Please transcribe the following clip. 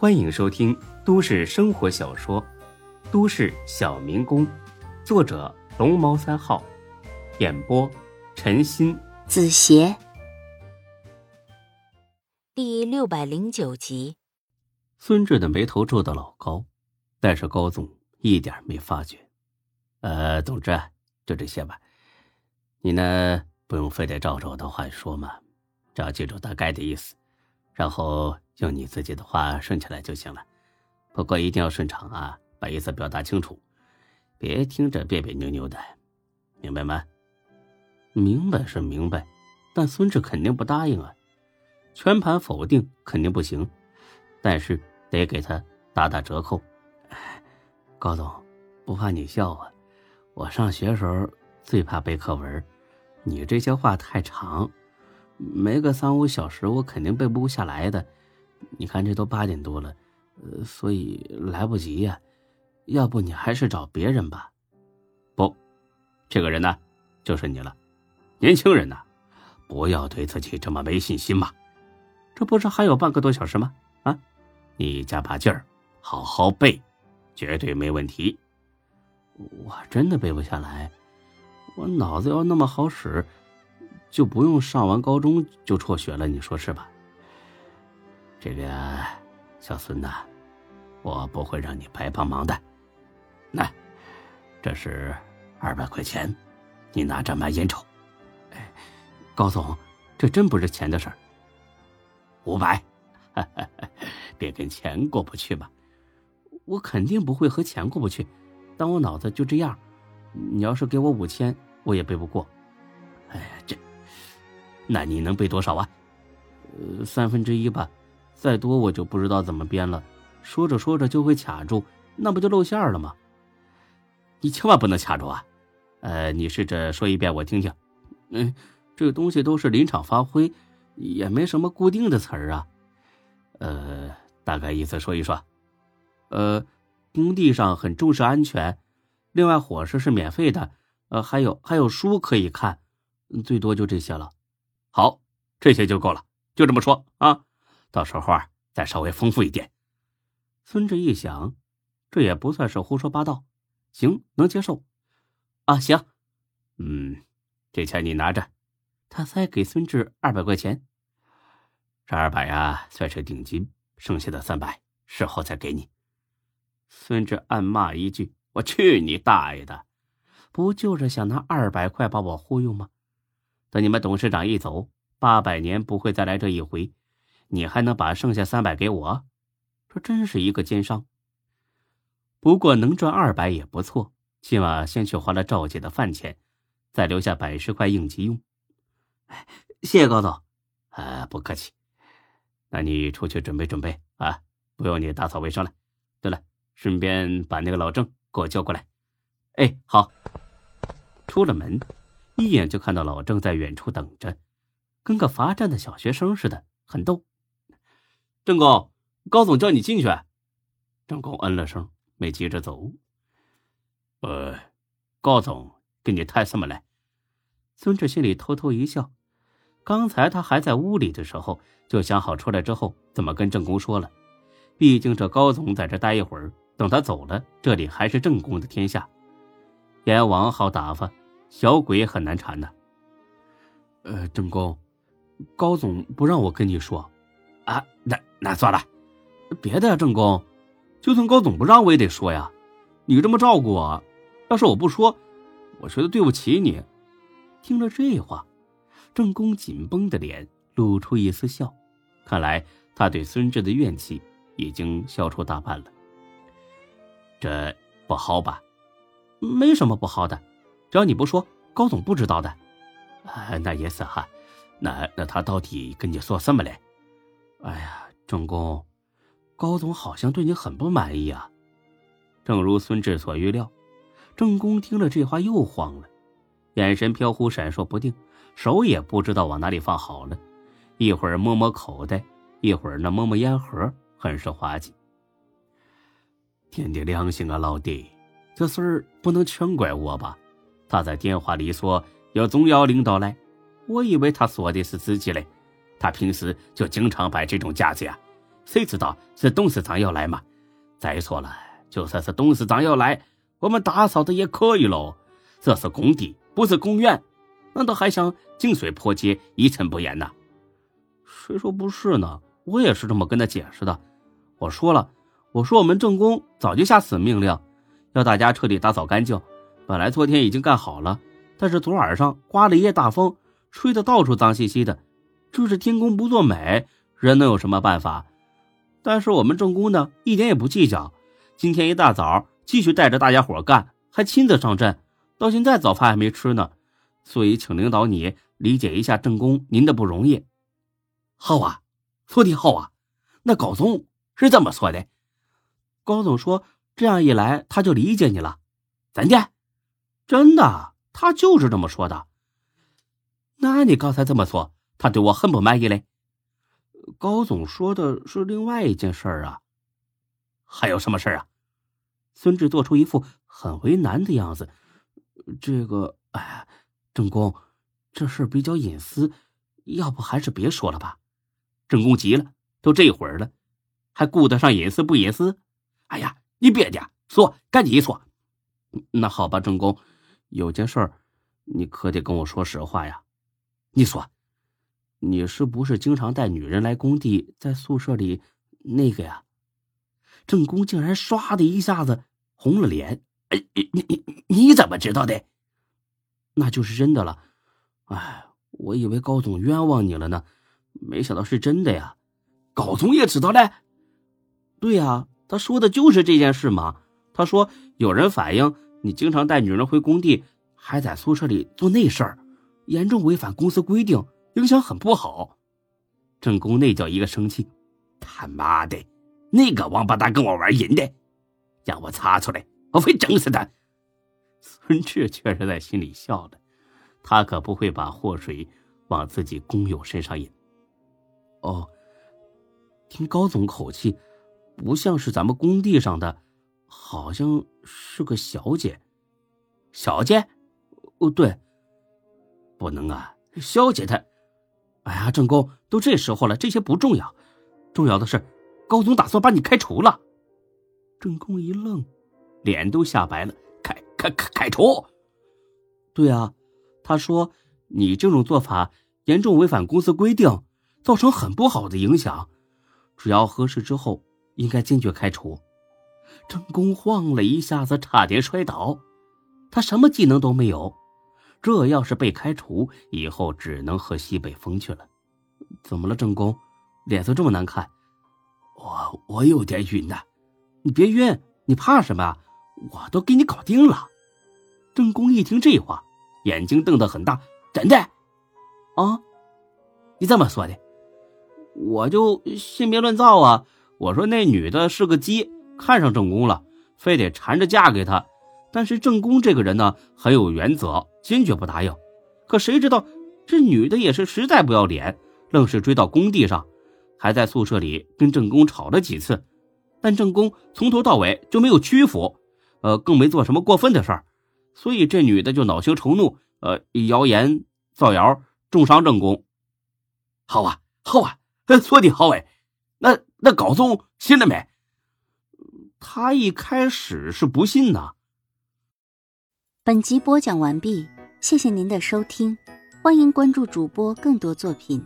欢迎收听都市生活小说《都市小民工》，作者龙猫三号，演播陈鑫、子邪，第六百零九集。孙志的眉头皱得老高，但是高总一点没发觉。呃，总之就这些吧。你呢，不用非得照着我的话说嘛，只要记住大概的意思，然后用你自己的话顺起来就行了。不过一定要顺畅啊，把意思表达清楚，别听着别别扭扭的，明白吗？明白是明白，但孙志肯定不答应啊，全盘否定肯定不行，但是得给他打打折扣。高总，不怕你笑啊，我上学时候。最怕背课文，你这些话太长，没个三五小时我肯定背不下来的。你看这都八点多了，呃，所以来不及呀。要不你还是找别人吧。不，这个人呢，就是你了。年轻人呐，不要对自己这么没信心嘛。这不是还有半个多小时吗？啊，你加把劲儿，好好背，绝对没问题。我真的背不下来。我脑子要那么好使，就不用上完高中就辍学了，你说是吧？这个小孙呐，我不会让你白帮忙的。那，这是二百块钱，你拿着买烟抽。哎，高总，这真不是钱的事儿。五百，别跟钱过不去吧？我肯定不会和钱过不去，但我脑子就这样。你要是给我五千，我也背不过。哎呀，这，那你能背多少啊？呃，三分之一吧，再多我就不知道怎么编了。说着说着就会卡住，那不就露馅了吗？你千万不能卡住啊！呃，你试着说一遍我听听。嗯，这个东西都是临场发挥，也没什么固定的词儿啊。呃，大概意思说一说。呃，工地上很重视安全。另外，伙食是免费的，呃，还有还有书可以看，最多就这些了。好，这些就够了，就这么说啊。到时候啊，再稍微丰富一点。孙志一想，这也不算是胡说八道，行，能接受。啊，行，嗯，这钱你拿着。他塞给孙志二百块钱。这二百呀，算是定金，剩下的三百事后再给你。孙志暗骂一句。我去你大爷的！不就是想拿二百块把我忽悠吗？等你们董事长一走，八百年不会再来这一回，你还能把剩下三百给我？这真是一个奸商。不过能赚二百也不错，起码先去花了赵姐的饭钱，再留下百十块应急用。哎，谢谢高总。啊，不客气。那你出去准备准备啊，不用你打扫卫生了。对了，顺便把那个老郑。给我叫过来，哎，好。出了门，一眼就看到老郑在远处等着，跟个罚站的小学生似的，很逗。郑工，高总叫你进去。郑工嗯了声，没急着走。呃，高总跟你谈什么来？孙志心里偷偷一笑，刚才他还在屋里的时候，就想好出来之后怎么跟郑工说了。毕竟这高总在这待一会儿。等他走了，这里还是正宫的天下，阎王好打发，小鬼很难缠的。呃，正宫，高总不让我跟你说，啊，那那算了，别的呀，正宫，就算高总不让我也得说呀。你这么照顾我，要是我不说，我觉得对不起你。听了这话，正宫紧绷的脸露出一丝笑，看来他对孙志的怨气已经消除大半了。这不好吧？没什么不好的，只要你不说，高总不知道的。啊，那也是哈。那那他到底跟你说什么嘞？哎呀，正宫，高总好像对你很不满意啊。正如孙志所预料，正宫听了这话又慌了，眼神飘忽闪烁不定，手也不知道往哪里放好了，一会儿摸摸口袋，一会儿呢摸摸烟盒，很是滑稽。天地良心啊，老弟，这事儿不能全怪我吧？他在电话里说有重要领导来，我以为他说的是自己嘞。他平时就经常摆这种架子呀，谁知道是董事长要来嘛？再说了，就算是董事长要来，我们打扫的也可以喽。这是工地，不是公园，难道还想井水泼街、一尘不染呢？谁说不是呢？我也是这么跟他解释的。我说了，我说我们正宫早就下死命令，要大家彻底打扫干净。本来昨天已经干好了，但是昨晚上刮了一夜大风，吹得到处脏兮兮的。这是天公不作美，人能有什么办法？但是我们正宫呢，一点也不计较。今天一大早继续带着大家伙干，还亲自上阵，到现在早饭还没吃呢。所以，请领导你理解一下正宫您的不容易。好啊，说的好啊。那高总是这么说的。高总说，这样一来他就理解你了。咱见？真的，他就是这么说的。那你刚才这么说，他对我很不满意嘞。高总说的是另外一件事儿啊。还有什么事儿啊？孙志做出一副很为难的样子。这个，哎，正宫，这事比较隐私，要不还是别说了吧。正宫急了，都这会儿了，还顾得上隐私不隐私？哎呀，你别介，说，赶紧说。那好吧，正宫。有件事儿，你可得跟我说实话呀。你说，你是不是经常带女人来工地，在宿舍里那个呀？正宫竟然唰的一下子红了脸。哎，你你你怎么知道的？那就是真的了。哎，我以为高总冤枉你了呢，没想到是真的呀。高总也知道嘞。对呀，他说的就是这件事嘛。他说有人反映。你经常带女人回工地，还在宿舍里做那事儿，严重违反公司规定，影响很不好。正宫那叫一个生气，他妈的，那个王八蛋跟我玩阴的，让我查出来，我非整死他。孙志却是在心里笑了，他可不会把祸水往自己工友身上引。哦，听高总口气，不像是咱们工地上的。好像是个小姐，小姐，哦对，不能啊，小姐她，哎呀，正宫都这时候了，这些不重要，重要的是高总打算把你开除了。正宫一愣，脸都吓白了，开开开开除？对啊，他说你这种做法严重违反公司规定，造成很不好的影响，只要核实之后，应该坚决开除。正宫晃了一下子，差点摔倒。他什么技能都没有，这要是被开除，以后只能喝西北风去了。怎么了，正宫？脸色这么难看？我我有点晕呐。你别晕，你怕什么？我都给你搞定了。正宫一听这话，眼睛瞪得很大。真的？啊？你这么说的？我就信别乱造啊！我说那女的是个鸡。看上正宫了，非得缠着嫁给他。但是正宫这个人呢，很有原则，坚决不答应。可谁知道这女的也是实在不要脸，愣是追到工地上，还在宿舍里跟正宫吵了几次。但正宫从头到尾就没有屈服，呃，更没做什么过分的事儿。所以这女的就恼羞成怒，呃，谣言造谣，重伤正宫。好啊，好啊，说的好哎。那那高总信了没？他一开始是不信的。本集播讲完毕，谢谢您的收听，欢迎关注主播更多作品。